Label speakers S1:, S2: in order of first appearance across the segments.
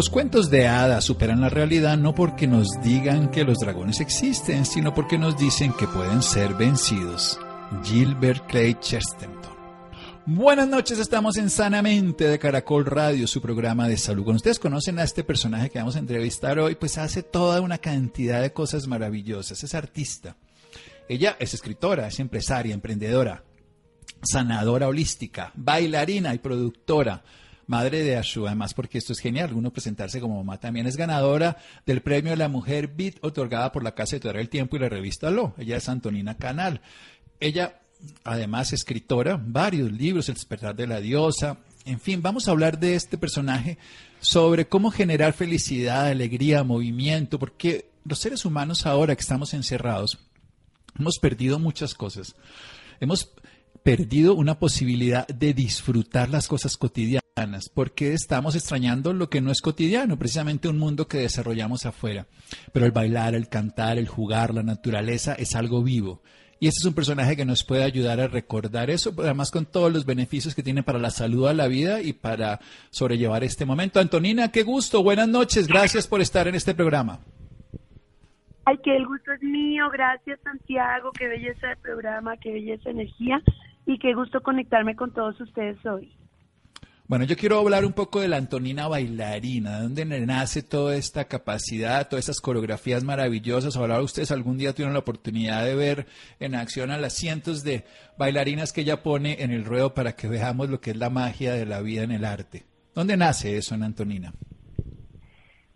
S1: Los cuentos de hadas superan la realidad no porque nos digan que los dragones existen, sino porque nos dicen que pueden ser vencidos. Gilbert Clay Chesterton. Buenas noches, estamos en Sanamente de Caracol Radio, su programa de salud. Cuando ustedes conocen a este personaje que vamos a entrevistar hoy, pues hace toda una cantidad de cosas maravillosas. Es artista. Ella es escritora, es empresaria, emprendedora, sanadora holística, bailarina y productora madre de Ashu, además porque esto es genial, uno presentarse como mamá también es ganadora del premio de la mujer Beat otorgada por la Casa Editorial El Tiempo y la revista Lo. Ella es Antonina Canal. Ella, además, escritora, varios libros, El despertar de la diosa. En fin, vamos a hablar de este personaje sobre cómo generar felicidad, alegría, movimiento, porque los seres humanos ahora que estamos encerrados hemos perdido muchas cosas. Hemos perdido una posibilidad de disfrutar las cosas cotidianas porque estamos extrañando lo que no es cotidiano, precisamente un mundo que desarrollamos afuera. Pero el bailar, el cantar, el jugar, la naturaleza es algo vivo. Y este es un personaje que nos puede ayudar a recordar eso, además con todos los beneficios que tiene para la salud a la vida y para sobrellevar este momento. Antonina, qué gusto, buenas noches, gracias por estar en este programa.
S2: Ay, que el gusto es mío, gracias Santiago, qué belleza de programa, qué belleza de energía y qué gusto conectarme con todos ustedes hoy.
S1: Bueno, yo quiero hablar un poco de la Antonina bailarina, de dónde nace toda esta capacidad, todas estas coreografías maravillosas. Ahora ustedes algún día tuvieron la oportunidad de ver en acción a las cientos de bailarinas que ella pone en el ruedo para que veamos lo que es la magia de la vida en el arte. ¿Dónde nace eso en Antonina?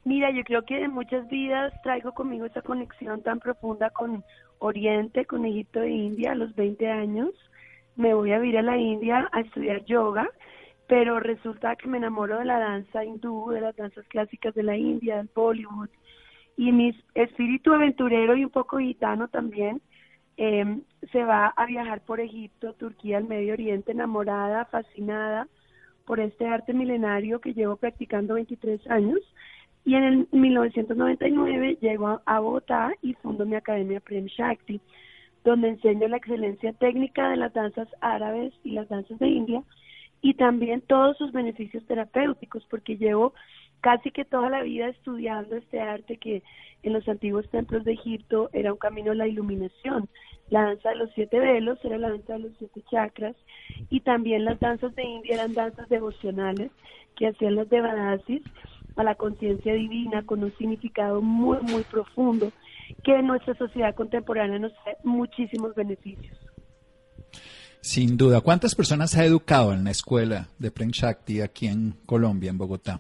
S2: Mira, yo creo que en muchas vidas traigo conmigo esa conexión tan profunda con Oriente, con Egipto e India a los 20 años. Me voy a ir a la India a estudiar yoga pero resulta que me enamoro de la danza hindú, de las danzas clásicas de la India, del Bollywood, y mi espíritu aventurero y un poco gitano también em, se va a viajar por Egipto, Turquía, el Medio Oriente, enamorada, fascinada por este arte milenario que llevo practicando 23 años. Y en el 1999 llego a Bogotá y fundo mi academia Prem Shakti, donde enseño la excelencia técnica de las danzas árabes y las danzas de India y también todos sus beneficios terapéuticos, porque llevo casi que toda la vida estudiando este arte que en los antiguos templos de Egipto era un camino a la iluminación. La danza de los siete velos era la danza de los siete chakras y también las danzas de India eran danzas devocionales que hacían los devadasis a la conciencia divina con un significado muy, muy profundo que en nuestra sociedad contemporánea nos da muchísimos beneficios.
S1: Sin duda. ¿Cuántas personas ha educado en la escuela de Prem Shakti aquí en Colombia, en Bogotá?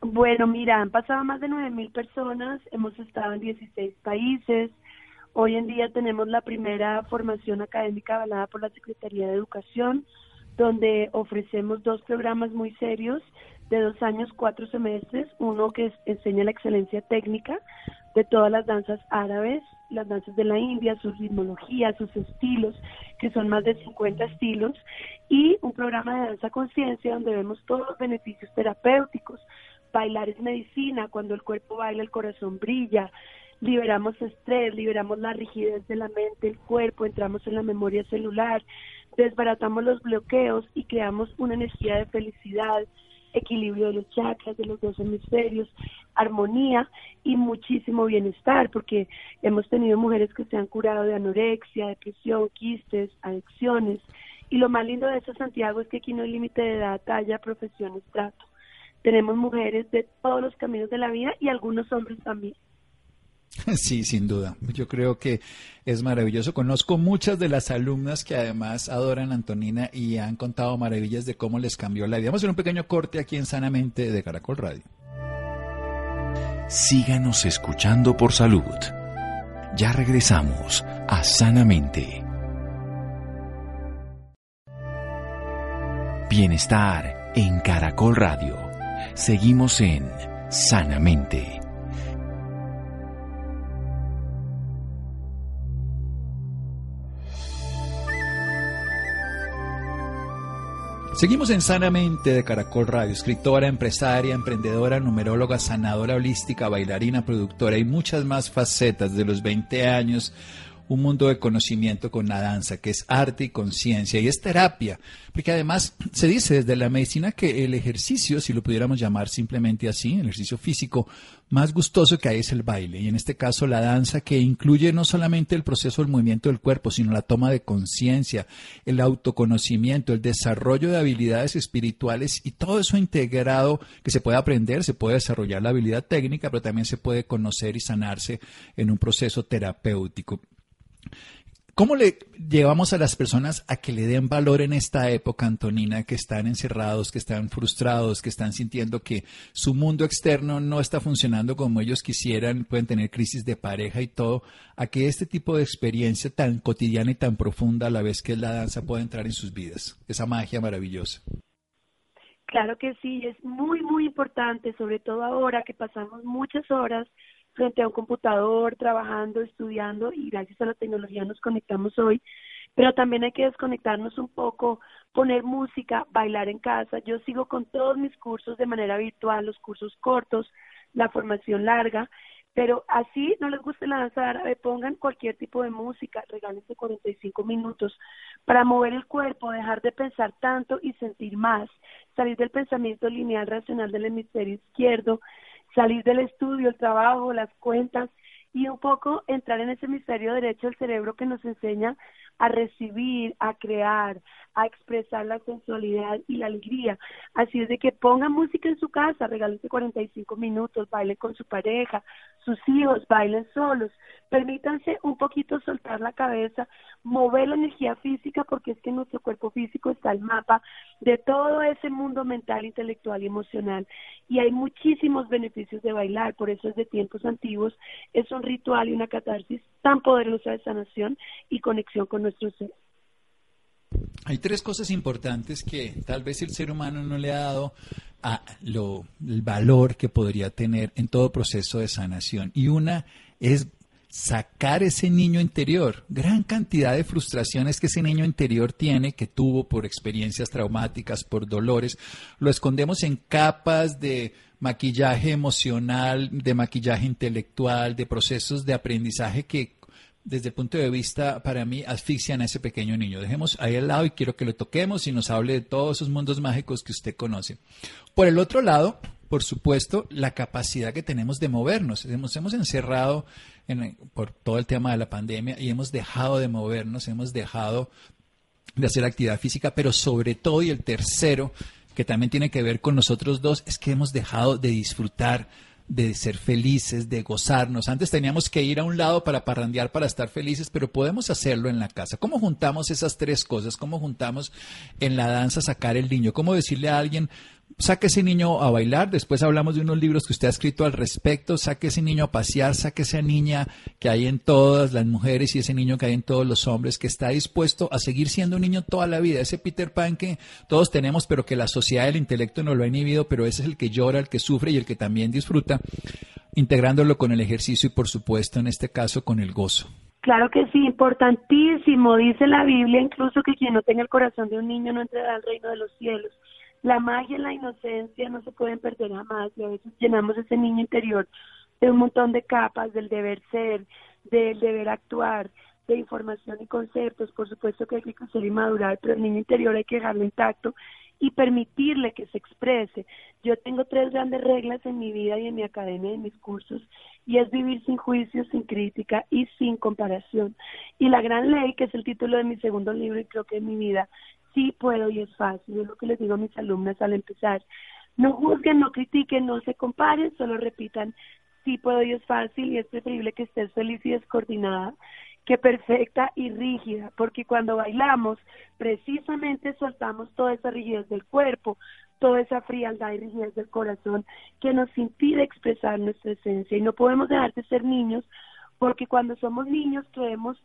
S2: Bueno, mira, han pasado más de 9.000 personas, hemos estado en 16 países. Hoy en día tenemos la primera formación académica avalada por la Secretaría de Educación, donde ofrecemos dos programas muy serios de dos años, cuatro semestres, uno que enseña la excelencia técnica de todas las danzas árabes, las danzas de la India, su ritmología, sus estilos, que son más de 50 estilos, y un programa de danza conciencia donde vemos todos los beneficios terapéuticos. Bailar es medicina, cuando el cuerpo baila el corazón brilla, liberamos estrés, liberamos la rigidez de la mente, el cuerpo, entramos en la memoria celular, desbaratamos los bloqueos y creamos una energía de felicidad, equilibrio de los chakras, de los dos hemisferios, armonía y muchísimo bienestar, porque hemos tenido mujeres que se han curado de anorexia, depresión, quistes, adicciones. Y lo más lindo de eso, Santiago, es que aquí no hay límite de edad, talla, profesión, estrato. Tenemos mujeres de todos los caminos de la vida y algunos hombres también.
S1: Sí, sin duda. Yo creo que es maravilloso. Conozco muchas de las alumnas que además adoran a Antonina y han contado maravillas de cómo les cambió la vida. Vamos a hacer un pequeño corte aquí en Sanamente de Caracol Radio.
S3: Síganos escuchando por salud. Ya regresamos a Sanamente. Bienestar en Caracol Radio. Seguimos en Sanamente.
S1: Seguimos en Sanamente de Caracol Radio, escritora, empresaria, emprendedora, numeróloga, sanadora holística, bailarina, productora y muchas más facetas de los 20 años un mundo de conocimiento con la danza, que es arte y conciencia y es terapia, porque además se dice desde la medicina que el ejercicio, si lo pudiéramos llamar simplemente así, el ejercicio físico más gustoso que hay es el baile y en este caso la danza que incluye no solamente el proceso del movimiento del cuerpo, sino la toma de conciencia, el autoconocimiento, el desarrollo de habilidades espirituales y todo eso integrado que se puede aprender, se puede desarrollar la habilidad técnica, pero también se puede conocer y sanarse en un proceso terapéutico. ¿Cómo le llevamos a las personas a que le den valor en esta época, Antonina, que están encerrados, que están frustrados, que están sintiendo que su mundo externo no está funcionando como ellos quisieran, pueden tener crisis de pareja y todo, a que este tipo de experiencia tan cotidiana y tan profunda a la vez que es la danza pueda entrar en sus vidas? Esa magia maravillosa.
S2: Claro que sí, es muy, muy importante, sobre todo ahora que pasamos muchas horas frente a un computador, trabajando, estudiando y gracias a la tecnología nos conectamos hoy. Pero también hay que desconectarnos un poco, poner música, bailar en casa. Yo sigo con todos mis cursos de manera virtual, los cursos cortos, la formación larga, pero así no les guste la danza árabe, pongan cualquier tipo de música, regálense 45 minutos para mover el cuerpo, dejar de pensar tanto y sentir más, salir del pensamiento lineal racional del hemisferio izquierdo, salir del estudio, el trabajo, las cuentas y un poco entrar en ese hemisferio derecho del cerebro que nos enseña a recibir, a crear, a expresar la sensualidad y la alegría. Así es de que pongan música en su casa, regálense 45 minutos, bailen con su pareja, sus hijos, bailen solos, permítanse un poquito soltar la cabeza, mover la energía física, porque es que nuestro cuerpo físico está el mapa de todo ese mundo mental, intelectual y emocional. Y hay muchísimos beneficios de bailar, por eso es de tiempos antiguos, es un ritual y una catarsis tan poderosa de sanación y conexión con nuestro ser.
S1: Hay tres cosas importantes que tal vez el ser humano no le ha dado a lo, el valor que podría tener en todo proceso de sanación. Y una es sacar ese niño interior, gran cantidad de frustraciones que ese niño interior tiene, que tuvo por experiencias traumáticas, por dolores, lo escondemos en capas de maquillaje emocional, de maquillaje intelectual, de procesos de aprendizaje que desde el punto de vista, para mí, asfixian a ese pequeño niño. Dejemos ahí al lado y quiero que lo toquemos y nos hable de todos esos mundos mágicos que usted conoce. Por el otro lado, por supuesto, la capacidad que tenemos de movernos. Hemos, hemos encerrado por todo el tema de la pandemia y hemos dejado de movernos, hemos dejado de hacer actividad física, pero sobre todo, y el tercero, que también tiene que ver con nosotros dos, es que hemos dejado de disfrutar de ser felices, de gozarnos. Antes teníamos que ir a un lado para parrandear, para estar felices, pero podemos hacerlo en la casa. ¿Cómo juntamos esas tres cosas? ¿Cómo juntamos en la danza sacar el niño? ¿Cómo decirle a alguien, saque ese niño a bailar, después hablamos de unos libros que usted ha escrito al respecto, saque ese niño a pasear, saque esa niña que hay en todas las mujeres y ese niño que hay en todos los hombres, que está dispuesto a seguir siendo un niño toda la vida, ese Peter Pan que todos tenemos, pero que la sociedad del intelecto no lo ha inhibido, pero ese es el que llora, el que sufre y el que también disfruta, integrándolo con el ejercicio y por supuesto en este caso con el gozo.
S2: Claro que sí, importantísimo. Dice la Biblia incluso que quien no tenga el corazón de un niño no entrará al reino de los cielos. La magia y la inocencia no se pueden perder jamás y a veces llenamos ese niño interior de un montón de capas, del deber ser, del deber actuar, de información y conceptos. Por supuesto que hay que crecer y madurar, pero el niño interior hay que dejarlo intacto y permitirle que se exprese. Yo tengo tres grandes reglas en mi vida y en mi academia y en mis cursos, y es vivir sin juicio, sin crítica y sin comparación. Y la gran ley, que es el título de mi segundo libro y creo que en mi vida, sí puedo y es fácil. Es lo que les digo a mis alumnas al empezar. No juzguen, no critiquen, no se comparen, solo repitan, sí puedo y es fácil y es preferible que estés feliz y descoordinada que perfecta y rígida, porque cuando bailamos precisamente soltamos toda esa rigidez del cuerpo, toda esa frialdad y rigidez del corazón que nos impide expresar nuestra esencia y no podemos dejar de ser niños porque cuando somos niños creemos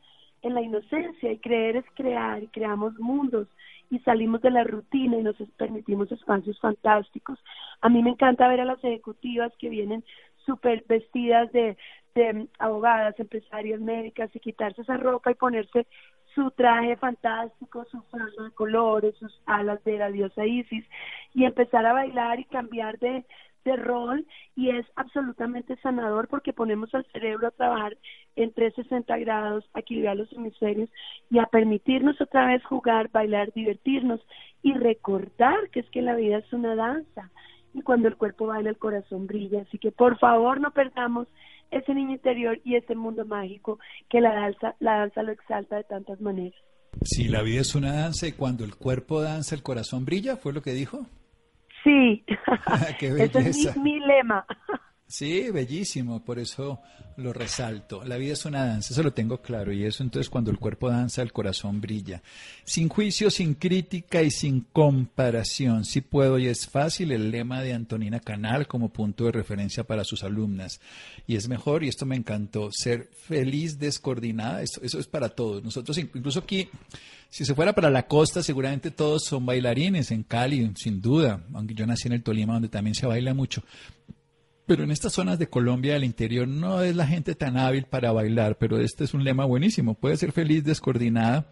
S2: en la inocencia y creer es crear y creamos mundos y salimos de la rutina y nos permitimos espacios fantásticos. A mí me encanta ver a las ejecutivas que vienen súper vestidas de, de abogadas, empresarias, médicas y quitarse esa ropa y ponerse su traje fantástico, su franja de colores, sus alas de la diosa Isis y empezar a bailar y cambiar de, de rol y es absolutamente sanador porque ponemos al cerebro a trabajar en 360 grados, a equilibrar los hemisferios y a permitirnos otra vez jugar, bailar, divertirnos y recordar que es que la vida es una danza y cuando el cuerpo baila el corazón brilla. Así que por favor no perdamos ese niño interior y ese mundo mágico que la danza, la danza lo exalta de tantas maneras.
S1: Si la vida es una danza y cuando el cuerpo danza el corazón brilla, ¿fue lo que dijo?
S2: Sí, ese es mi, mi lema.
S1: Sí, bellísimo, por eso lo resalto. La vida es una danza, eso lo tengo claro, y eso entonces cuando el cuerpo danza, el corazón brilla. Sin juicio, sin crítica y sin comparación. Si puedo y es fácil, el lema de Antonina Canal como punto de referencia para sus alumnas. Y es mejor, y esto me encantó, ser feliz descoordinada, eso, eso es para todos. Nosotros incluso aquí, si se fuera para la costa, seguramente todos son bailarines en Cali, sin duda, aunque yo nací en el Tolima, donde también se baila mucho. Pero en estas zonas de Colombia del interior no es la gente tan hábil para bailar, pero este es un lema buenísimo. Puede ser feliz, descoordinada,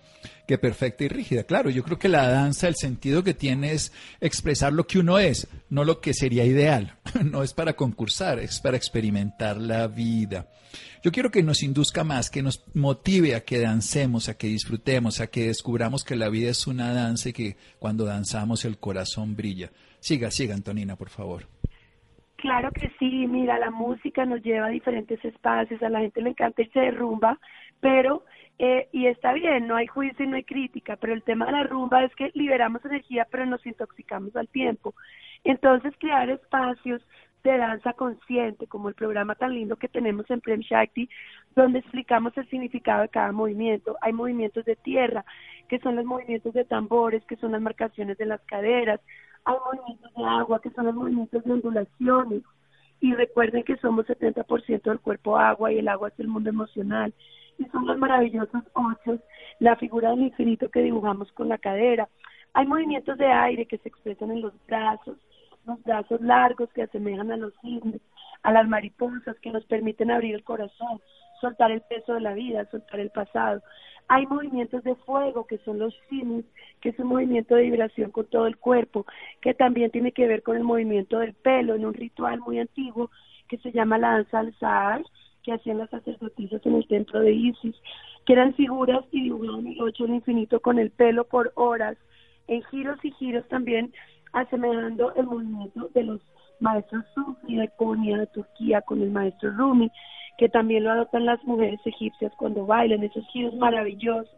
S1: que perfecta y rígida. Claro, yo creo que la danza, el sentido que tiene es expresar lo que uno es, no lo que sería ideal. No es para concursar, es para experimentar la vida. Yo quiero que nos induzca más, que nos motive a que dancemos, a que disfrutemos, a que descubramos que la vida es una danza y que cuando danzamos el corazón brilla. Siga, siga, Antonina, por favor.
S2: Claro que sí, mira, la música nos lleva a diferentes espacios, a la gente le encanta y se derrumba, pero, eh, y está bien, no hay juicio y no hay crítica, pero el tema de la rumba es que liberamos energía, pero nos intoxicamos al tiempo. Entonces, crear espacios de danza consciente, como el programa tan lindo que tenemos en Prem Shakti, donde explicamos el significado de cada movimiento. Hay movimientos de tierra, que son los movimientos de tambores, que son las marcaciones de las caderas, hay movimientos de agua, que son los movimientos de ondulaciones. Y recuerden que somos 70% del cuerpo agua y el agua es el mundo emocional. Y son los maravillosos ocho, la figura del infinito que dibujamos con la cadera. Hay movimientos de aire que se expresan en los brazos, los brazos largos que asemejan a los cisnes, a las mariposas que nos permiten abrir el corazón, soltar el peso de la vida, soltar el pasado. Hay movimientos de fuego, que son los simus, que es un movimiento de vibración con todo el cuerpo, que también tiene que ver con el movimiento del pelo, en un ritual muy antiguo que se llama la danza al Sahar, que hacían las sacerdotisas en el templo de Isis, que eran figuras y dibujaban el ocho del infinito con el pelo por horas, en giros y giros también, asemejando el movimiento de los maestros Sufi de Konya, de Turquía, con el maestro Rumi que también lo adoptan las mujeres egipcias cuando bailan, esos giros maravillosos,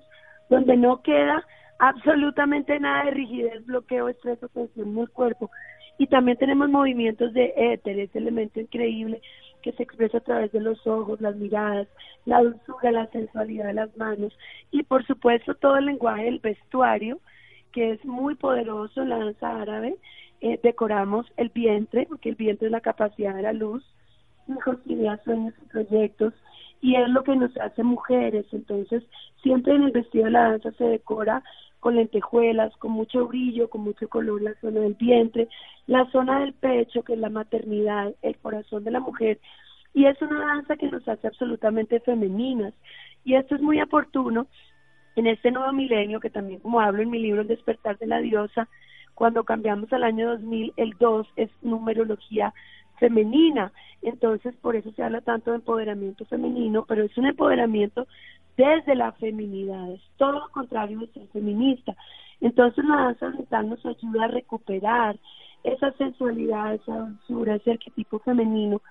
S2: donde no queda absolutamente nada de rigidez, bloqueo, estrés o tensión en el cuerpo. Y también tenemos movimientos de éter, ese elemento increíble que se expresa a través de los ojos, las miradas, la dulzura, la sensualidad de las manos y por supuesto todo el lenguaje del vestuario, que es muy poderoso en la danza árabe. Eh, decoramos el vientre, porque el vientre es la capacidad de la luz, hijos, ideas, sueños y proyectos y es lo que nos hace mujeres. Entonces, siempre en el vestido de la danza se decora con lentejuelas, con mucho brillo, con mucho color la zona del vientre, la zona del pecho, que es la maternidad, el corazón de la mujer. Y es una danza que nos hace absolutamente femeninas. Y esto es muy oportuno en este nuevo milenio, que también como hablo en mi libro El despertar de la diosa, cuando cambiamos al año 2000, el 2 es numerología femenina. Entonces, por eso se habla tanto de empoderamiento femenino, pero es un empoderamiento desde la feminidad, es todo lo contrario de ser feminista. Entonces, la danza oriental nos ayuda a recuperar esa sensualidad, esa dulzura, ese arquetipo femenino,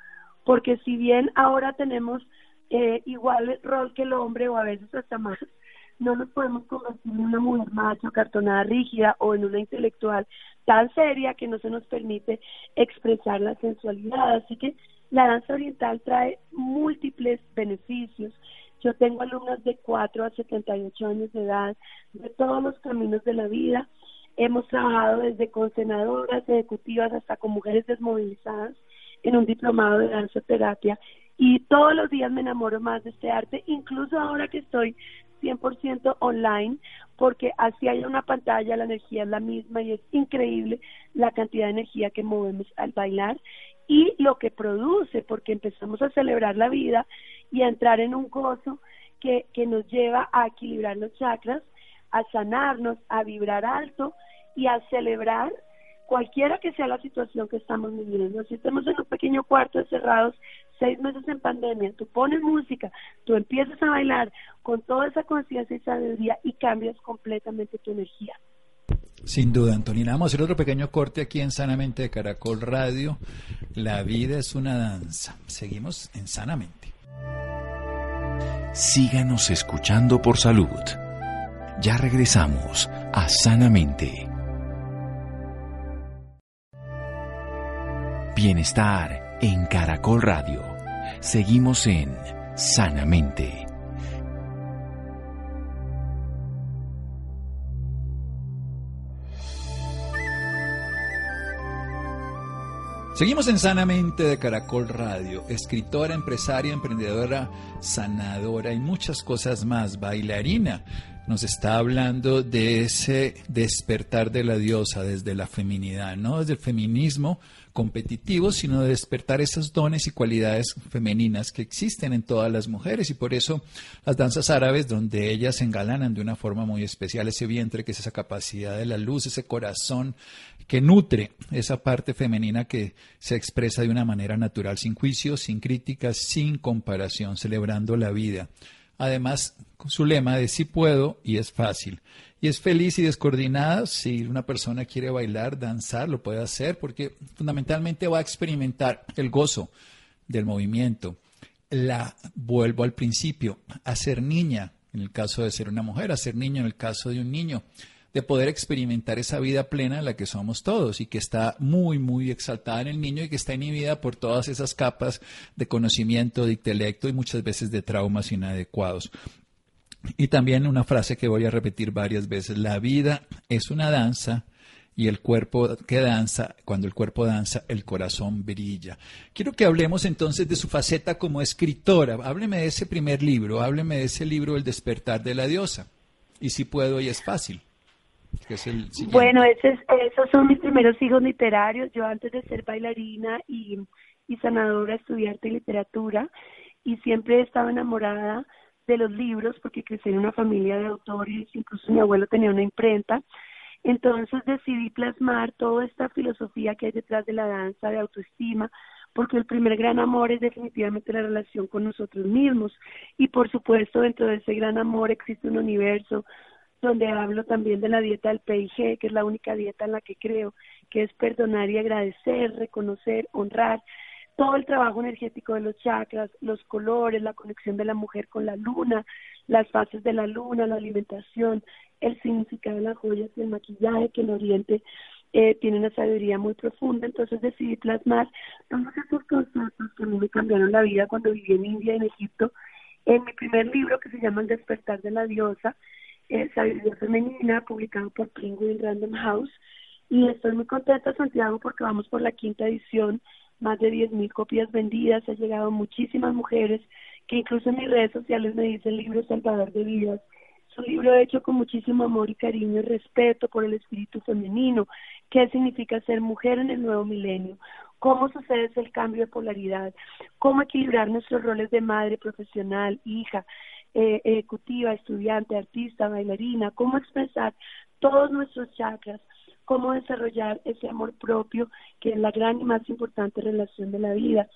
S2: porque si bien ahora tenemos eh, igual rol que el hombre o a veces hasta más, no nos podemos convertir en una mujer macho, cartonada, rígida o en una intelectual tan seria que no se nos permite expresar la sensualidad. Así que la danza oriental trae múltiples beneficios. Yo tengo alumnas de 4 a 78 años de edad, de todos los caminos de la vida. Hemos trabajado desde con senadoras ejecutivas hasta con mujeres desmovilizadas en un diplomado de danza terapia y todos los días me enamoro más de este arte, incluso ahora que estoy 100% online, porque así hay una pantalla, la energía es la misma y es increíble la cantidad de energía que movemos al bailar y lo que produce, porque empezamos a celebrar la vida y a entrar en un gozo que, que nos lleva a equilibrar los chakras, a sanarnos, a vibrar alto y a celebrar cualquiera que sea la situación que estamos viviendo. Si estamos en un pequeño cuarto encerrados seis meses en pandemia, tú pones música, tú empiezas a bailar con toda esa conciencia y sabiduría y cambias completamente tu energía.
S1: Sin duda, Antonina. Vamos a hacer otro pequeño corte aquí en Sanamente de Caracol Radio. La vida es una danza. Seguimos en Sanamente.
S3: Síganos escuchando por salud. Ya regresamos a Sanamente. Bienestar en Caracol Radio. Seguimos en Sanamente.
S1: Seguimos en Sanamente de Caracol Radio, escritora, empresaria, emprendedora, sanadora y muchas cosas más, bailarina. Nos está hablando de ese despertar de la diosa desde la feminidad, no desde el feminismo, competitivo, sino de despertar esos dones y cualidades femeninas que existen en todas las mujeres. Y por eso las danzas árabes, donde ellas engalanan de una forma muy especial ese vientre, que es esa capacidad de la luz, ese corazón que nutre esa parte femenina que se expresa de una manera natural, sin juicio, sin críticas, sin comparación, celebrando la vida. Además, su lema de sí puedo y es fácil y es feliz y descoordinada. Si una persona quiere bailar, danzar, lo puede hacer porque fundamentalmente va a experimentar el gozo del movimiento. La vuelvo al principio, a ser niña, en el caso de ser una mujer, a ser niño en el caso de un niño, de poder experimentar esa vida plena en la que somos todos y que está muy, muy exaltada en el niño y que está inhibida por todas esas capas de conocimiento, de intelecto y muchas veces de traumas inadecuados. Y también una frase que voy a repetir varias veces, la vida es una danza y el cuerpo que danza, cuando el cuerpo danza, el corazón brilla. Quiero que hablemos entonces de su faceta como escritora. Hábleme de ese primer libro, hábleme de ese libro El despertar de la diosa. Y si puedo, y es fácil.
S2: Bueno, esos son mis primeros hijos literarios. Yo antes de ser bailarina y, y sanadora estudié arte y literatura y siempre he estado enamorada de los libros, porque crecí en una familia de autores, incluso mi abuelo tenía una imprenta. Entonces decidí plasmar toda esta filosofía que hay detrás de la danza, de autoestima, porque el primer gran amor es definitivamente la relación con nosotros mismos. Y por supuesto, dentro de ese gran amor existe un universo donde hablo también de la dieta del PIG, que es la única dieta en la que creo, que es perdonar y agradecer, reconocer, honrar, todo el trabajo energético de los chakras, los colores, la conexión de la mujer con la luna, las fases de la luna, la alimentación, el significado de las joyas y el maquillaje que en Oriente eh, tiene una sabiduría muy profunda. Entonces decidí plasmar todos esos conceptos que a mí me cambiaron la vida cuando viví en India y en Egipto en mi primer libro que se llama El despertar de la diosa, eh, Sabiduría Femenina, publicado por Penguin Random House. Y estoy muy contenta, Santiago, porque vamos por la quinta edición más de 10.000 copias vendidas, ha llegado muchísimas mujeres que incluso en mis redes sociales me dicen libro salvador de vidas. Es un libro hecho con muchísimo amor y cariño y respeto por el espíritu femenino, qué significa ser mujer en el nuevo milenio, cómo sucede el cambio de polaridad, cómo equilibrar nuestros roles de madre, profesional, hija, eh, ejecutiva, estudiante, artista, bailarina, cómo expresar todos nuestros chakras, cómo desarrollar ese amor propio, que es la gran y más importante relación de la vida.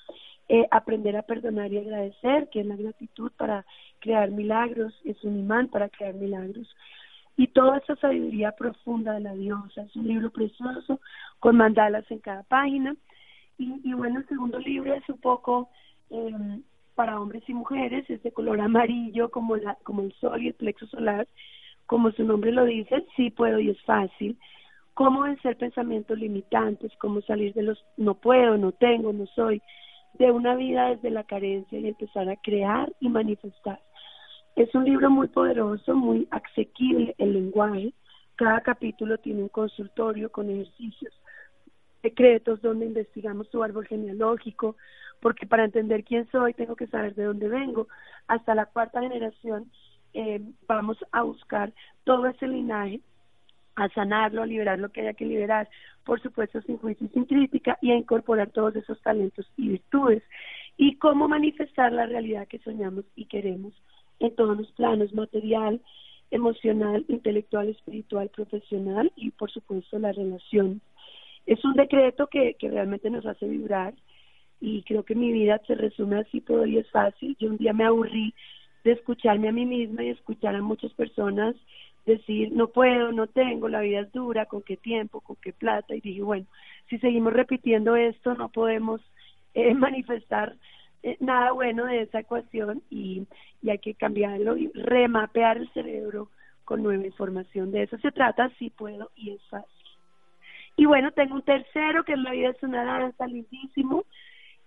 S2: Eh, aprender a perdonar y agradecer, que es la gratitud para crear milagros, es un imán para crear milagros. Y toda esa sabiduría profunda de la diosa, es un libro precioso con mandalas en cada página. Y, bueno, el segundo libro es un poco em, para hombres y mujeres, es de color amarillo como, la, como el sol y el plexo solar, como su nombre lo dice, sí puedo y es fácil cómo vencer pensamientos limitantes, cómo salir de los no puedo, no tengo, no soy, de una vida desde la carencia y empezar a crear y manifestar. Es un libro muy poderoso, muy asequible el lenguaje. Cada capítulo tiene un consultorio con ejercicios secretos donde investigamos tu árbol genealógico, porque para entender quién soy tengo que saber de dónde vengo. Hasta la cuarta generación eh, vamos a buscar todo ese linaje a sanarlo, a liberar lo que haya que liberar, por supuesto sin juicio y sin crítica, y a incorporar todos esos talentos y virtudes, y cómo manifestar la realidad que soñamos y queremos. en todos los planos, material, emocional, intelectual, espiritual, profesional y por supuesto la relación. Es un decreto que, que realmente nos hace vibrar y creo que mi vida se resume así todo y es fácil. Yo un día me aburrí de escucharme a mí misma y escuchar a muchas personas decir no puedo, no tengo, la vida es dura, con qué tiempo, con qué plata y dije bueno, si seguimos repitiendo esto no podemos eh, manifestar eh, nada bueno de esa ecuación y, y hay que cambiarlo y remapear el cerebro con nueva información. De eso se trata, sí puedo y es fácil. Y bueno, tengo un tercero que es La vida es una danza, lindísimo,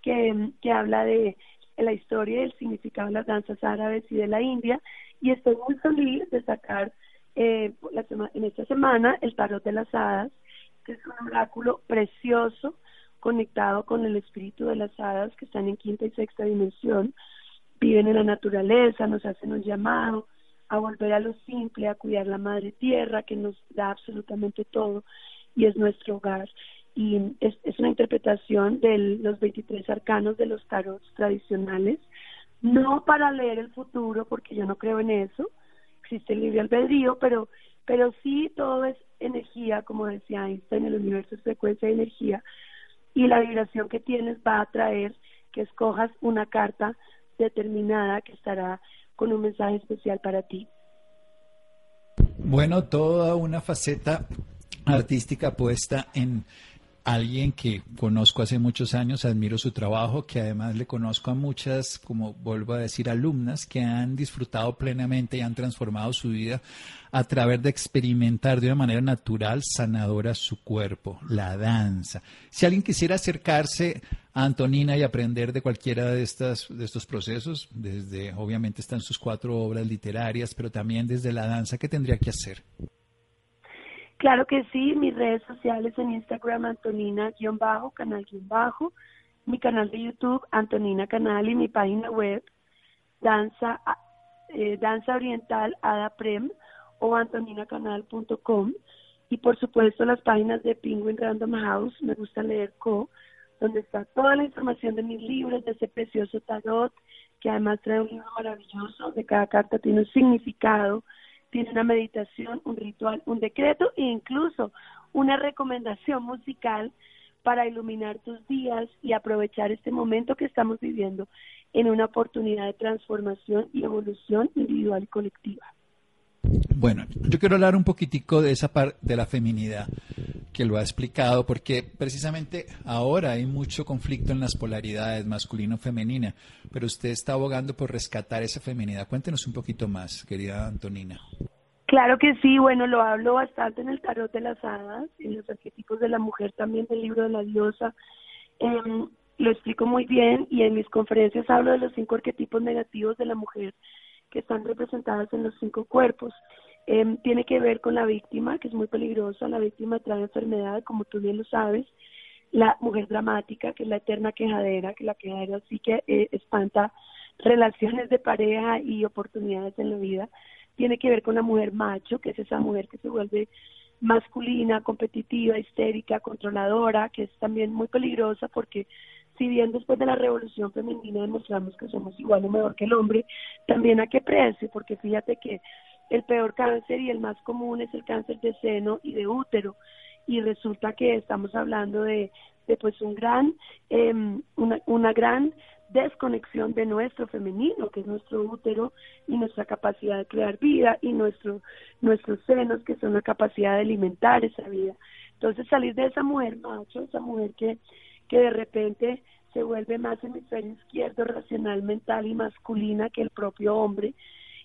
S2: que, que habla de la historia y el significado de las danzas árabes y de la India. Y estoy muy feliz de sacar eh, la en esta semana el tarot de las hadas, que es un oráculo precioso conectado con el espíritu de las hadas que están en quinta y sexta dimensión, viven en la naturaleza, nos hacen un llamado a volver a lo simple, a cuidar la madre tierra que nos da absolutamente todo y es nuestro hogar. Y es, es una interpretación de los 23 arcanos de los tarots tradicionales, no para leer el futuro, porque yo no creo en eso, existe el libre albedrío, pero, pero sí todo es energía, como decía Einstein, el universo es frecuencia de energía, y la vibración que tienes va a traer que escojas una carta determinada que estará con un mensaje especial para ti.
S1: Bueno, toda una faceta artística puesta en alguien que conozco hace muchos años, admiro su trabajo, que además le conozco a muchas, como vuelvo a decir, alumnas que han disfrutado plenamente y han transformado su vida a través de experimentar de una manera natural, sanadora su cuerpo, la danza. Si alguien quisiera acercarse a Antonina y aprender de cualquiera de, estas, de estos procesos, desde, obviamente están sus cuatro obras literarias, pero también desde la danza, ¿qué tendría que hacer?
S2: Claro que sí, mis redes sociales en Instagram Antonina-bajo, canal-bajo, mi canal de YouTube Antonina Canal y mi página web Danza, eh, Danza Oriental Adaprem o antoninacanal.com y por supuesto las páginas de Penguin Random House, me gusta leer Co, donde está toda la información de mis libros, de ese precioso tarot, que además trae un libro maravilloso, de cada carta tiene un significado, tiene una meditación, un ritual, un decreto e incluso una recomendación musical para iluminar tus días y aprovechar este momento que estamos viviendo en una oportunidad de transformación y evolución individual y colectiva.
S1: Bueno, yo quiero hablar un poquitico de esa parte de la feminidad que lo ha explicado, porque precisamente ahora hay mucho conflicto en las polaridades masculino-femenina, pero usted está abogando por rescatar esa feminidad. Cuéntenos un poquito más, querida Antonina.
S2: Claro que sí, bueno, lo hablo bastante en el tarot de las hadas, en los arquetipos de la mujer también del libro de la diosa. Em, lo explico muy bien y en mis conferencias hablo de los cinco arquetipos negativos de la mujer que están representadas en los cinco cuerpos. Eh, tiene que ver con la víctima, que es muy peligrosa. La víctima trae enfermedad, como tú bien lo sabes. La mujer dramática, que es la eterna quejadera, que la quejadera sí que eh, espanta relaciones de pareja y oportunidades en la vida. Tiene que ver con la mujer macho, que es esa mujer que se vuelve masculina, competitiva, histérica, controladora, que es también muy peligrosa porque si bien después de la revolución femenina demostramos que somos igual o mejor que el hombre, también a qué precio, porque fíjate que el peor cáncer y el más común es el cáncer de seno y de útero y resulta que estamos hablando de, pues un gran em, una, una gran desconexión de nuestro femenino, que es nuestro útero y nuestra capacidad de crear vida y nuestro, nuestros senos, que son la capacidad de alimentar esa vida. Entonces salir de esa mujer macho, esa mujer que, que de repente se vuelve más hemisferio izquierdo, racional, mental y masculina que el propio hombre,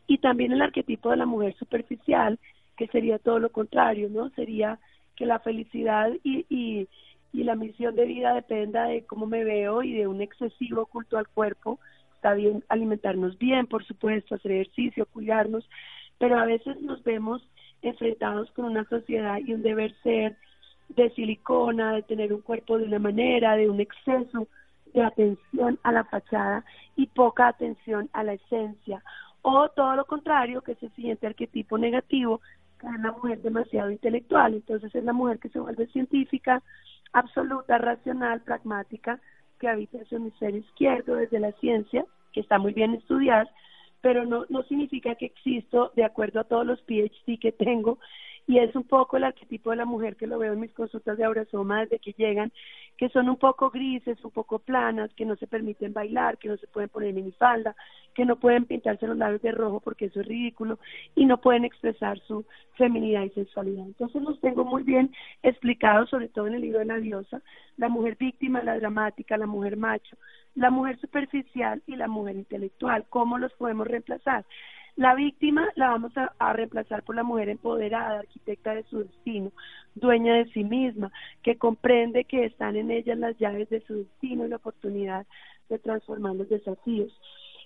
S2: y también el arquetipo de la mujer superficial, que sería todo lo contrario, ¿no? Sería que la felicidad y, y, y la misión de vida dependa de cómo me veo y de un excesivo culto al cuerpo. Está bien alimentarnos bien, por supuesto, hacer ejercicio, cuidarnos, pero a veces nos vemos enfrentados con una sociedad y un deber ser de silicona, de tener un cuerpo de una manera, de un exceso de atención a la fachada y poca atención a la esencia o todo lo contrario, que es el siguiente arquetipo negativo, que es la mujer demasiado intelectual. Entonces es la mujer que se vuelve científica, absoluta, racional, pragmática, que habita en su hemisferio izquierdo desde la ciencia, que está muy bien estudiar, pero no, no significa que existo de acuerdo a todos los PhD que tengo y es un poco el arquetipo de la mujer que lo veo en mis consultas de Aurasoma desde que llegan, que son un poco grises, un poco planas, que no se permiten bailar, que no se pueden poner en falda, que no pueden pintarse los labios de rojo porque eso es ridículo y no pueden expresar su feminidad y sensualidad. Entonces los tengo muy bien explicados, sobre todo en el libro de la diosa, la mujer víctima, la dramática, la mujer macho, la mujer superficial y la mujer intelectual, cómo los podemos reemplazar. La víctima la vamos a, reemplazar por la mujer empoderada, arquitecta de su destino, dueña de sí misma, que comprende que están en ella las llaves de su destino y la oportunidad de transformar los desafíos.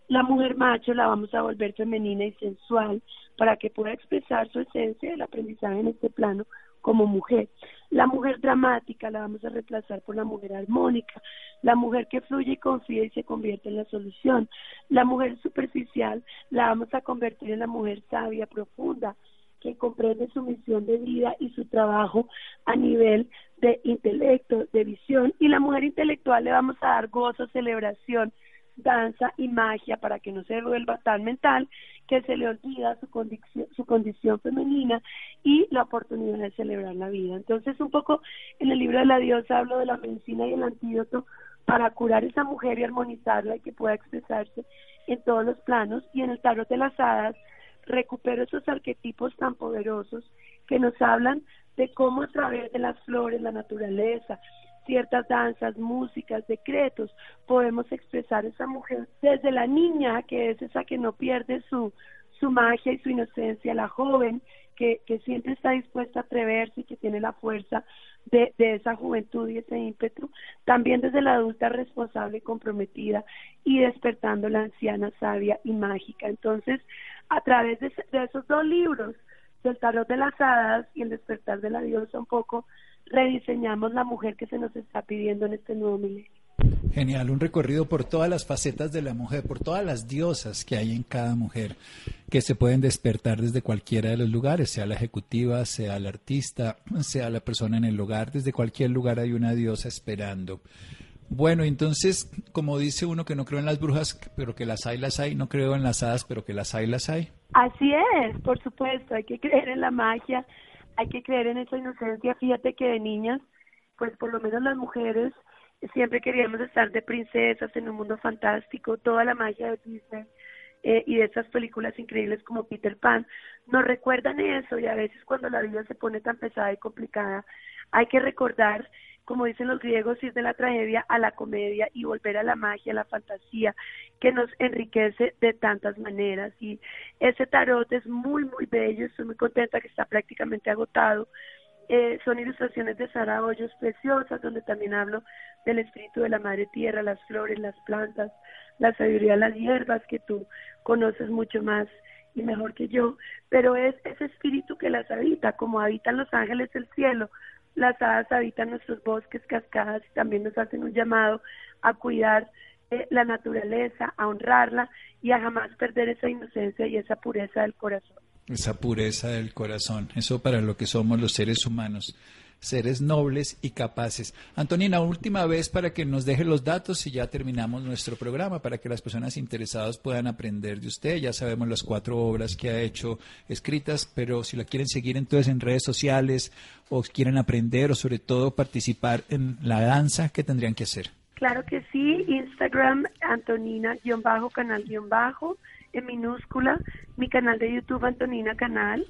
S2: La mujer macho la vamos a volver femenina y sensual para que pueda expresar su esencia del aprendizaje en este plano como mujer. La mujer dramática la vamos a reemplazar por la mujer armónica, la mujer que fluye y confía y se convierte en la solución. La mujer superficial la vamos a convertir en la mujer sabia, profunda, que comprende su misión de vida y su trabajo a nivel de intelecto, de visión. Y la mujer intelectual le vamos a dar gozo, celebración, danza y magia para que no se vuelva tan mental que se le olvida su condición, su condición femenina y la oportunidad de celebrar la vida. Entonces, un poco en el libro de la diosa hablo de la medicina y el antídoto para curar esa mujer y armonizarla y que pueda expresarse en todos los planos. Y en el tarot de las hadas recupero esos arquetipos tan poderosos que nos hablan de cómo a través de las flores, la naturaleza, ciertas danzas, músicas, decretos, podemos expresar esa mujer desde la niña, que es esa que no pierde su, su magia y su inocencia, la joven que, que siempre está dispuesta a atreverse y que tiene la fuerza de, de esa juventud y ese ímpetu, también desde la adulta responsable y comprometida y despertando la anciana sabia y mágica. Entonces, a través de, de esos dos libros, del tarot de las hadas y el despertar de la diosa un poco, rediseñamos la mujer que se nos está pidiendo en este nuevo milenio.
S1: Genial, un recorrido por todas las facetas de la mujer, por todas las diosas que hay en cada mujer, que se pueden despertar desde cualquiera de los lugares, sea la ejecutiva, sea la artista, sea la persona en el hogar, desde cualquier lugar hay una diosa esperando. Bueno, entonces, como dice uno que no creo en las brujas, pero que las hay, las hay, no creo en las hadas, pero que las hay, las hay.
S2: Así es, por supuesto, hay que creer en la magia, hay que creer en esa inocencia. Fíjate que de niñas, pues por lo menos las mujeres, siempre queríamos estar de princesas en un mundo fantástico, toda la magia de Disney eh, y de esas películas increíbles como Peter Pan, nos recuerdan eso y a veces cuando la vida se pone tan pesada y complicada, hay que recordar como dicen los griegos, ir de la tragedia a la comedia y volver a la magia, a la fantasía, que nos enriquece de tantas maneras. Y ese tarot es muy, muy bello, estoy muy contenta que está prácticamente agotado. Eh, son ilustraciones de Sara Hoyos preciosas, donde también hablo del espíritu de la madre tierra, las flores, las plantas, la sabiduría las hierbas, que tú conoces mucho más y mejor que yo, pero es ese espíritu que las habita, como habitan los ángeles del cielo, las hadas habitan nuestros bosques, cascadas y también nos hacen un llamado a cuidar eh, la naturaleza, a honrarla y a jamás perder esa inocencia y esa pureza del corazón.
S1: Esa pureza del corazón, eso para lo que somos los seres humanos seres nobles y capaces. Antonina, última vez para que nos deje los datos y ya terminamos nuestro programa, para que las personas interesadas puedan aprender de usted. Ya sabemos las cuatro obras que ha hecho escritas, pero si la quieren seguir entonces en redes sociales o quieren aprender o sobre todo participar en la danza, ¿qué tendrían que hacer?
S2: Claro que sí, Instagram, Antonina-canal-bajo, en minúscula, mi canal de YouTube, Antonina Canal,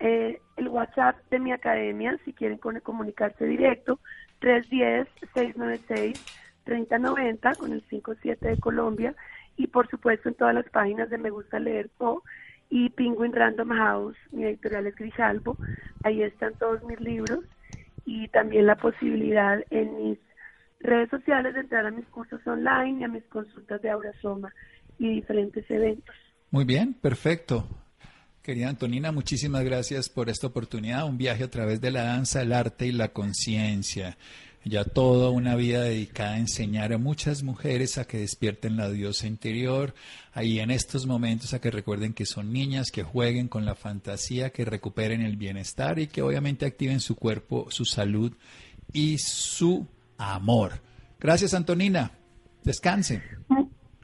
S2: eh, el WhatsApp de mi academia, si quieren comunicarse directo, 310-696-3090 con el 57 de Colombia y por supuesto en todas las páginas de Me Gusta Leer Po y Penguin Random House, mi editorial es Grijalbo, ahí están todos mis libros y también la posibilidad en mis redes sociales de entrar a mis cursos online y a mis consultas de Aurasoma y diferentes eventos.
S1: Muy bien, perfecto. Querida Antonina, muchísimas gracias por esta oportunidad, un viaje a través de la danza, el arte y la conciencia. Ya toda una vida dedicada a enseñar a muchas mujeres a que despierten la diosa interior, ahí en estos momentos a que recuerden que son niñas, que jueguen con la fantasía, que recuperen el bienestar y que obviamente activen su cuerpo, su salud y su amor. Gracias Antonina, descanse.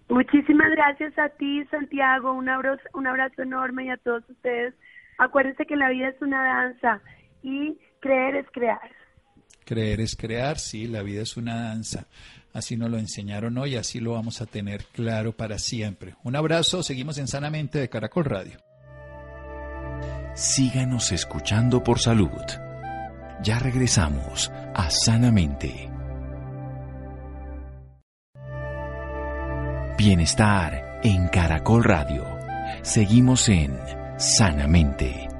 S2: Muchísimas gracias a ti, Santiago. Un abrazo, un abrazo enorme y a todos ustedes. Acuérdense que la vida es una danza y creer es crear.
S1: Creer es crear, sí, la vida es una danza. Así nos lo enseñaron hoy, así lo vamos a tener claro para siempre. Un abrazo, seguimos en Sanamente de Caracol Radio.
S3: Síganos escuchando por salud. Ya regresamos a Sanamente. Bienestar en Caracol Radio. Seguimos en Sanamente.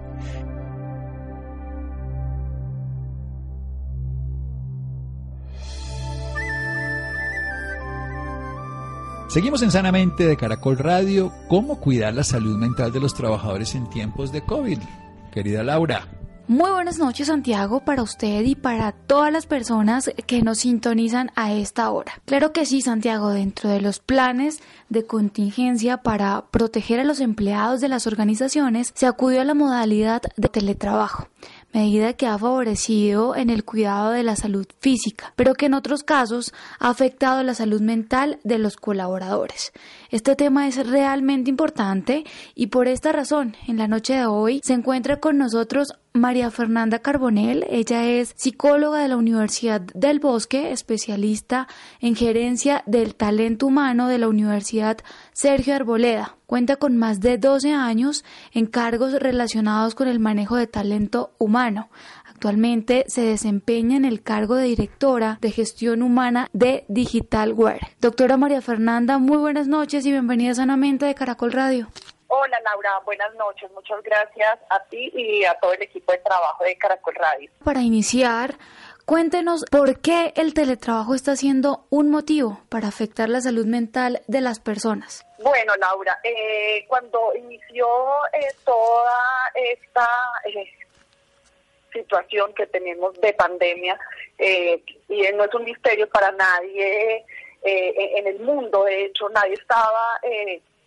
S1: Seguimos en Sanamente de Caracol Radio. ¿Cómo cuidar la salud mental de los trabajadores en tiempos de COVID? Querida Laura.
S4: Muy buenas noches Santiago para usted y para todas las personas que nos sintonizan a esta hora. Claro que sí Santiago, dentro de los planes de contingencia para proteger a los empleados de las organizaciones se acudió a la modalidad de teletrabajo medida que ha favorecido en el cuidado de la salud física, pero que en otros casos ha afectado la salud mental de los colaboradores. Este tema es realmente importante y por esta razón, en la noche de hoy se encuentra con nosotros María Fernanda Carbonell. Ella es psicóloga de la Universidad del Bosque, especialista en gerencia del talento humano de la Universidad Sergio Arboleda. Cuenta con más de 12 años en cargos relacionados con el manejo de talento humano. Actualmente se desempeña en el cargo de directora de gestión humana de Digitalware. Doctora María Fernanda, muy buenas noches y bienvenida sanamente de Caracol Radio.
S5: Hola Laura, buenas noches. Muchas gracias a ti y a todo el equipo de trabajo de Caracol Radio.
S4: Para iniciar, cuéntenos por qué el teletrabajo está siendo un motivo para afectar la salud mental de las personas.
S5: Bueno, Laura, eh, cuando inició eh, toda esta eh, situación que tenemos de pandemia, y no es un misterio para nadie en el mundo, de hecho, nadie estaba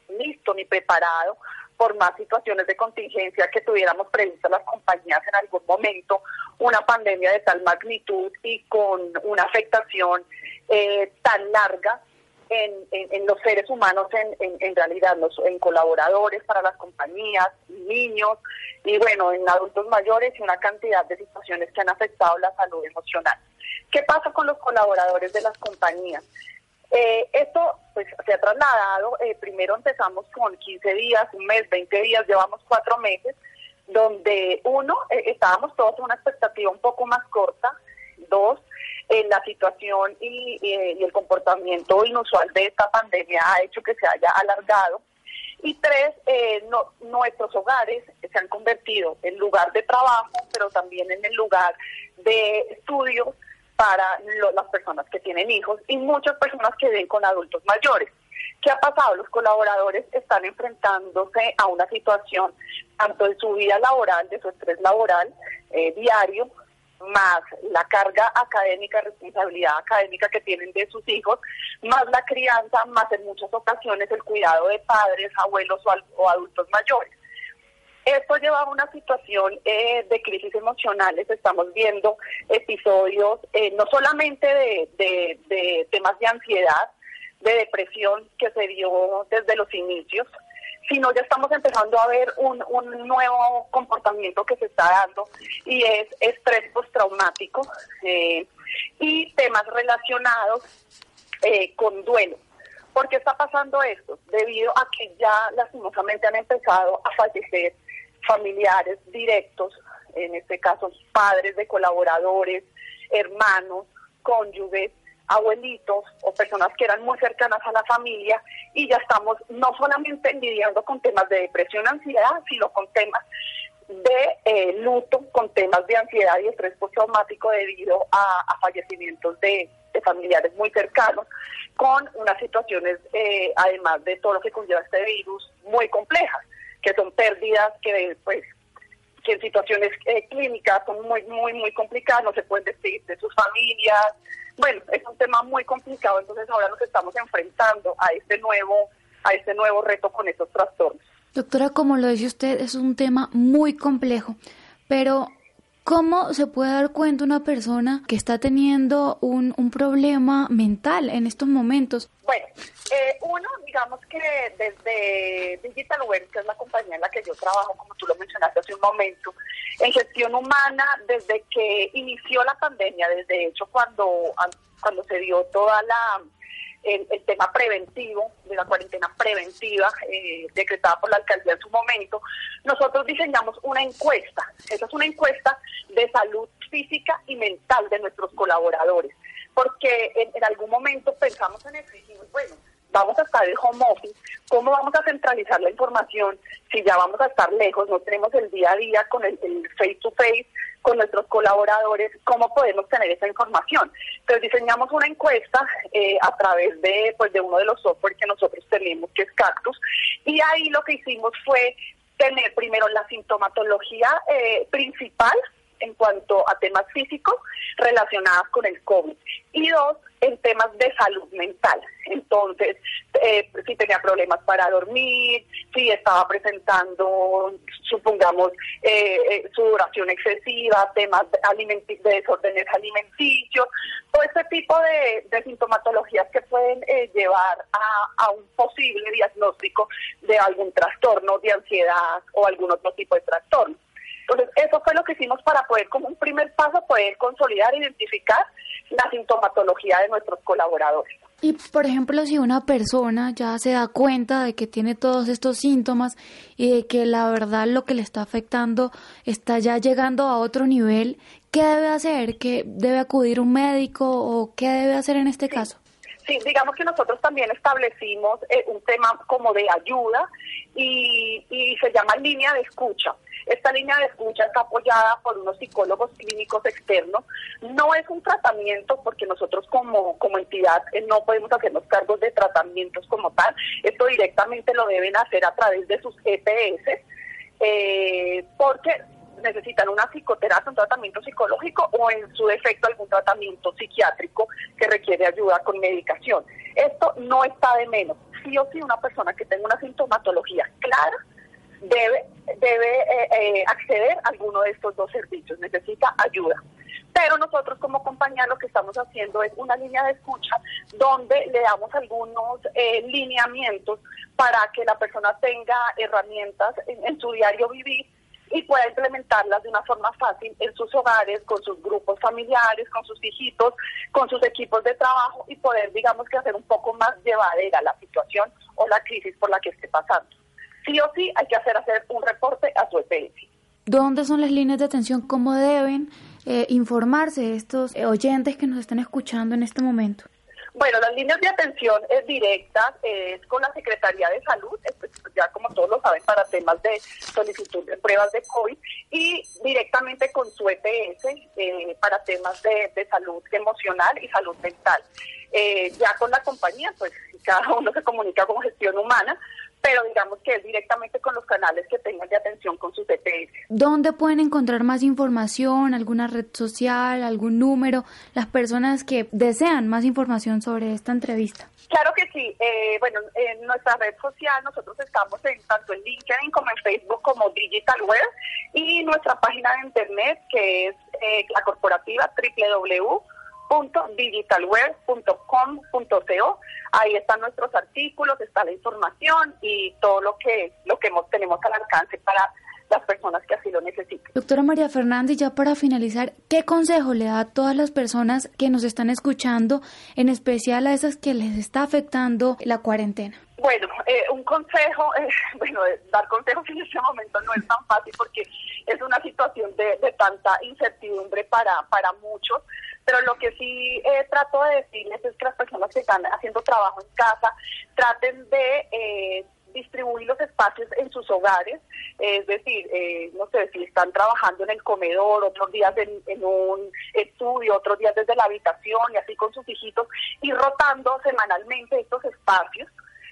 S5: listo ni preparado por más situaciones de contingencia que tuviéramos previstas las compañías en algún momento, una pandemia de tal magnitud y con una afectación eh, tan larga en, en, los seres humanos, en, en, realidad, los, en colaboradores para las compañías, niños y bueno, en adultos mayores y una cantidad de situaciones que han afectado la salud emocional. ¿Qué pasa con los colaboradores de las compañías? Eh, esto pues se ha trasladado, eh, primero empezamos con 15 días, un mes, 20 días, llevamos cuatro meses, donde uno, eh, estábamos todos en una expectativa un poco más corta, dos, la situación y, el comportamiento inusual de esta pandemia ha hecho que se haya alargado. Y tres, nuestros hogares se han convertido en lugar de trabajo, pero también en el lugar de estudios, para las personas que tienen hijos y muchas personas que ven con adultos mayores. ¿Qué ha pasado? Los colaboradores están enfrentándose a una situación tanto de su vida laboral, de su estrés laboral eh, diario, más la carga académica, responsabilidad académica que tienen de sus hijos, más la crianza, más en muchas ocasiones el cuidado de padres, abuelos o adultos mayores. Esto lleva a una situación eh, de crisis emocionales. Estamos viendo episodios eh, no solamente de, temas de ansiedad, de depresión que se dio desde los inicios, sino ya estamos empezando a ver un, nuevo comportamiento que se está dando y es estrés postraumático eh, y temas relacionados con duelo. ¿Por qué está pasando esto? Debido a que ya lastimosamente han empezado a fallecer familiares directos, en este caso padres de colaboradores, hermanos, cónyuges, abuelitos o personas que eran muy cercanas a la familia y ya estamos no solamente lidiando con temas de depresión, ansiedad, sino con temas de eh, luto, con temas de ansiedad y estrés postraumático debido a, fallecimientos de, familiares muy cercanos, con unas situaciones, eh, además de todo lo que conlleva este virus, muy complejas que son pérdidas que pues que en situaciones eh, clínicas son muy, muy, muy complicadas, no se pueden despedir de sus familias. Bueno, es un tema muy complicado, entonces ahora nos estamos enfrentando a este nuevo, a este nuevo reto con estos trastornos.
S4: Doctora, como lo dice usted, es un tema muy complejo, pero ¿Cómo se puede dar cuenta una persona que está teniendo un, un problema mental en estos momentos?
S5: Bueno, eh, uno, digamos que desde DigitalWare, que es la compañía en la que yo trabajo, como tú lo mencionaste hace un momento, en gestión humana, desde que inició la pandemia, desde hecho cuando, cuando se dio toda la el, tema preventivo, de la cuarentena preventiva eh, decretada por la alcaldía en su momento, nosotros diseñamos una encuesta. Esa es una encuesta de salud física y mental de nuestros colaboradores, porque en, en algún momento pensamos en dijimos, bueno, vamos a estar en home office, ¿cómo vamos a centralizar la información si ya vamos a estar lejos, no tenemos el día a día con el, face to face con nuestros colaboradores, cómo podemos tener esa información? Entonces diseñamos una encuesta eh, a través de, pues, de uno de los software que nosotros tenemos, que es Cactus, y ahí lo que hicimos fue tener primero la sintomatología eh, principal en cuanto a temas físicos relacionados con el COVID y dos, en temas de salud mental. Entonces, eh, si tenía problemas para dormir, si estaba presentando, supongamos, eh, eh sudoración excesiva, temas de, desórdenes alimenticios, todo este tipo de, sintomatologías que pueden eh, llevar a, un posible diagnóstico de algún trastorno de ansiedad o algún otro tipo de trastorno. Entonces, eso fue lo que hicimos para poder, como un primer paso, poder consolidar, e identificar la sintomatología de nuestros colaboradores.
S4: Y, por ejemplo, si una persona ya se da cuenta de que tiene todos estos síntomas y de que la verdad lo que le está afectando está ya llegando a otro nivel, ¿qué debe hacer? ¿Qué debe acudir un médico o qué debe hacer en este caso?
S5: Sí, digamos que nosotros también establecimos eh, un tema como de ayuda y, y se llama línea de escucha. Esta línea de escucha está apoyada por unos psicólogos clínicos externos. No es un tratamiento porque nosotros como, como entidad eh, no podemos hacernos cargos de tratamientos como tal. Esto directamente lo deben hacer a través de sus EPS eh, porque necesitan una psicoterapia, un tratamiento psicológico o en su defecto algún tratamiento psiquiátrico que requiere ayuda con medicación. Esto no está de menos. Sí o sí una persona que tenga una sintomatología clara debe, debe eh, eh, acceder a alguno de estos dos servicios, necesita ayuda. Pero nosotros como compañía lo que estamos haciendo es una línea de escucha donde le damos algunos eh, lineamientos para que la persona tenga herramientas en, su diario vivir y pueda implementarlas de una forma fácil en sus hogares, con sus grupos familiares, con sus hijitos, con sus equipos de trabajo y poder, digamos que hacer un poco más llevadera la situación o la crisis por la que esté pasando sí o sí hay que hacer hacer un reporte a su EPS.
S4: ¿Dónde son las líneas de atención? ¿Cómo deben eh, informarse estos eh, oyentes que nos están escuchando en este momento?
S5: Bueno, las líneas de atención es directas, es con la Secretaría de Salud, pues, ya como todos lo saben, para temas de solicitud de pruebas de COVID, y directamente con su EPS eh, para temas de, salud emocional y salud mental. ya con la compañía, pues cada uno se comunica con gestión humana, pero digamos que es directamente con los canales que tengan de atención con sus EPS.
S4: ¿Dónde pueden encontrar más información, alguna red social, algún número, las personas que desean más información sobre esta entrevista?
S5: Claro que sí. Eh, bueno, en nuestra red social nosotros estamos en tanto en LinkedIn como en Facebook como DigitalWare y nuestra página de internet que es eh, la corporativa www digitalware.com.co. Ahí están nuestros artículos, está la información y todo lo que lo que tenemos al alcance para las personas que así lo necesiten.
S4: Doctora María Fernández, ya para finalizar, ¿qué consejo le da a todas las personas que nos están escuchando, en especial a esas que les está afectando la cuarentena?
S5: Bueno, eh, un consejo, eh, bueno, dar consejos en este momento no es tan fácil porque es una situación de, de tanta incertidumbre para, para muchos, pero lo que sí eh, trato de decirles es que las personas que están haciendo trabajo en casa traten de eh, distribuir los espacios en sus hogares, es decir, eh, no sé, si están trabajando en el comedor, otros días en, en, un estudio, otros días desde la habitación y así con sus hijitos, y rotando semanalmente estos espacios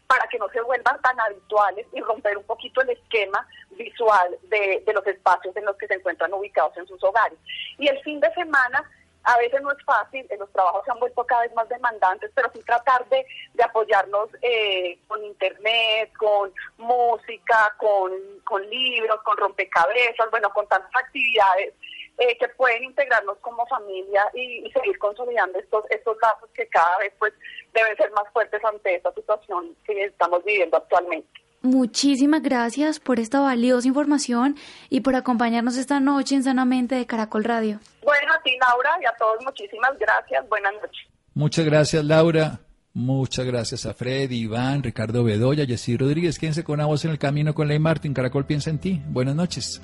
S5: para que no se vuelvan tan habituales y romper un poquito el esquema visual de, los espacios en los que se encuentran ubicados en sus hogares. Y el fin de semana a veces no es fácil, los trabajos se han vuelto cada vez más demandantes, pero sí tratar de, de apoyarnos eh, con internet, con música, con, con libros, con rompecabezas, bueno, con tantas actividades eh, que pueden integrarnos como familia y, seguir consolidando estos, estos lazos que cada vez pues deben ser más fuertes ante esta situación que estamos viviendo actualmente.
S4: Muchísimas gracias por esta valiosa información y por acompañarnos esta noche en Sanamente de Caracol Radio.
S5: Bueno, a ti Laura y a todos muchísimas gracias. Buenas noches.
S1: Muchas gracias Laura. Muchas gracias a Fred, Iván, Ricardo Bedoya, Jessy Rodríguez. Quédense con la voz en el camino con Ley Martín. Caracol piensa en ti. Buenas noches.